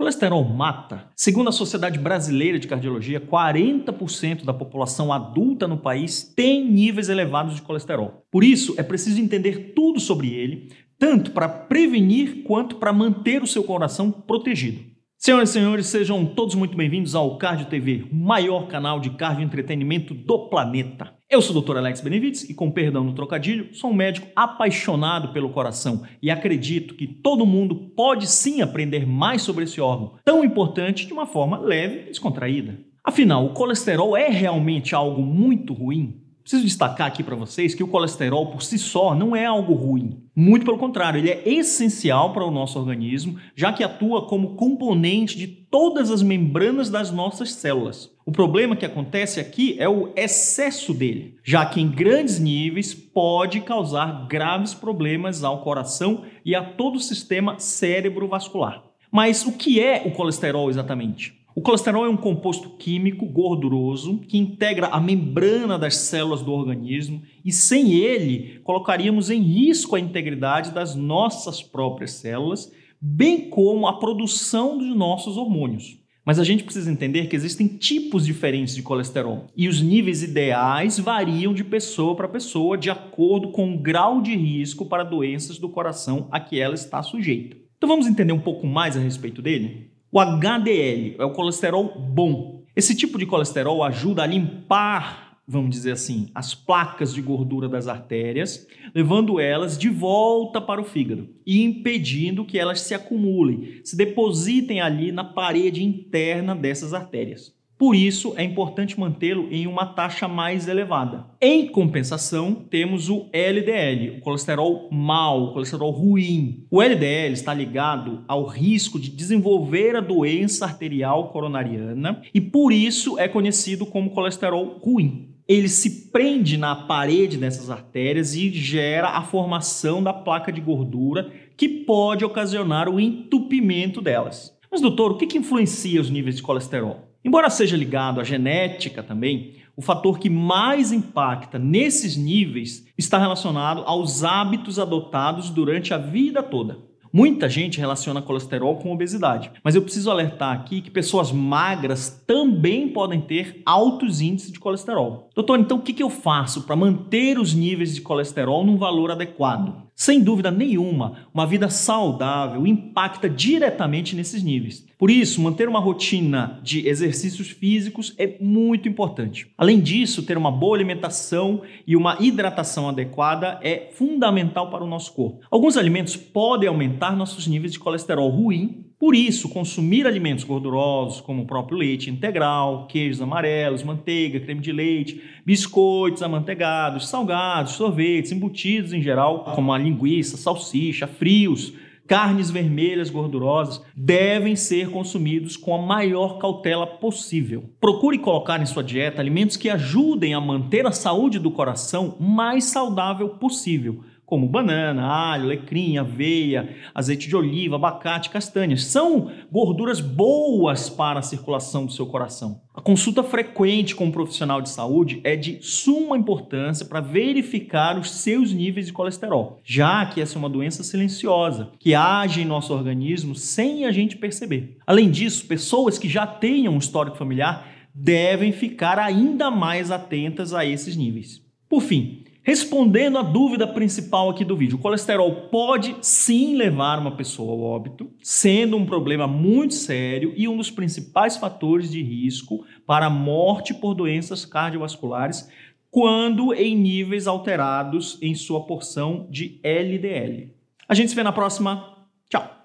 Colesterol mata? Segundo a Sociedade Brasileira de Cardiologia, 40% da população adulta no país tem níveis elevados de colesterol. Por isso, é preciso entender tudo sobre ele, tanto para prevenir quanto para manter o seu coração protegido. Senhoras e senhores, sejam todos muito bem-vindos ao Cardio TV, o maior canal de cardio entretenimento do planeta. Eu sou o Dr. Alex Benevides e, com perdão no trocadilho, sou um médico apaixonado pelo coração e acredito que todo mundo pode sim aprender mais sobre esse órgão tão importante de uma forma leve e descontraída. Afinal, o colesterol é realmente algo muito ruim? Preciso destacar aqui para vocês que o colesterol por si só não é algo ruim. Muito pelo contrário, ele é essencial para o nosso organismo, já que atua como componente de todas as membranas das nossas células. O problema que acontece aqui é o excesso dele, já que em grandes níveis pode causar graves problemas ao coração e a todo o sistema cérebrovascular. Mas o que é o colesterol exatamente? O colesterol é um composto químico gorduroso que integra a membrana das células do organismo e sem ele colocaríamos em risco a integridade das nossas próprias células, bem como a produção dos nossos hormônios. Mas a gente precisa entender que existem tipos diferentes de colesterol e os níveis ideais variam de pessoa para pessoa de acordo com o grau de risco para doenças do coração a que ela está sujeita. Então vamos entender um pouco mais a respeito dele? O HDL é o colesterol bom. Esse tipo de colesterol ajuda a limpar, vamos dizer assim, as placas de gordura das artérias, levando elas de volta para o fígado e impedindo que elas se acumulem, se depositem ali na parede interna dessas artérias. Por isso, é importante mantê-lo em uma taxa mais elevada. Em compensação, temos o LDL, o colesterol mau, o colesterol ruim. O LDL está ligado ao risco de desenvolver a doença arterial coronariana e por isso é conhecido como colesterol ruim. Ele se prende na parede dessas artérias e gera a formação da placa de gordura que pode ocasionar o entupimento delas. Mas, doutor, o que, que influencia os níveis de colesterol? Embora seja ligado à genética também, o fator que mais impacta nesses níveis está relacionado aos hábitos adotados durante a vida toda. Muita gente relaciona colesterol com obesidade, mas eu preciso alertar aqui que pessoas magras também podem ter altos índices de colesterol. Doutor, então o que eu faço para manter os níveis de colesterol num valor adequado? Sem dúvida nenhuma, uma vida saudável impacta diretamente nesses níveis. Por isso, manter uma rotina de exercícios físicos é muito importante. Além disso, ter uma boa alimentação e uma hidratação adequada é fundamental para o nosso corpo. Alguns alimentos podem aumentar nossos níveis de colesterol ruim por isso, consumir alimentos gordurosos, como o próprio leite integral, queijos amarelos, manteiga, creme de leite, biscoitos amanteigados, salgados, sorvetes, embutidos em geral, como a linguiça, salsicha, frios, carnes vermelhas gordurosas, devem ser consumidos com a maior cautela possível. Procure colocar em sua dieta alimentos que ajudem a manter a saúde do coração mais saudável possível como banana, alho, alecrim, aveia, azeite de oliva, abacate, castanhas. São gorduras boas para a circulação do seu coração. A consulta frequente com um profissional de saúde é de suma importância para verificar os seus níveis de colesterol, já que essa é uma doença silenciosa que age em nosso organismo sem a gente perceber. Além disso, pessoas que já tenham um histórico familiar devem ficar ainda mais atentas a esses níveis. Por fim, Respondendo à dúvida principal aqui do vídeo, o colesterol pode sim levar uma pessoa ao óbito, sendo um problema muito sério e um dos principais fatores de risco para morte por doenças cardiovasculares quando em níveis alterados em sua porção de LDL. A gente se vê na próxima. Tchau!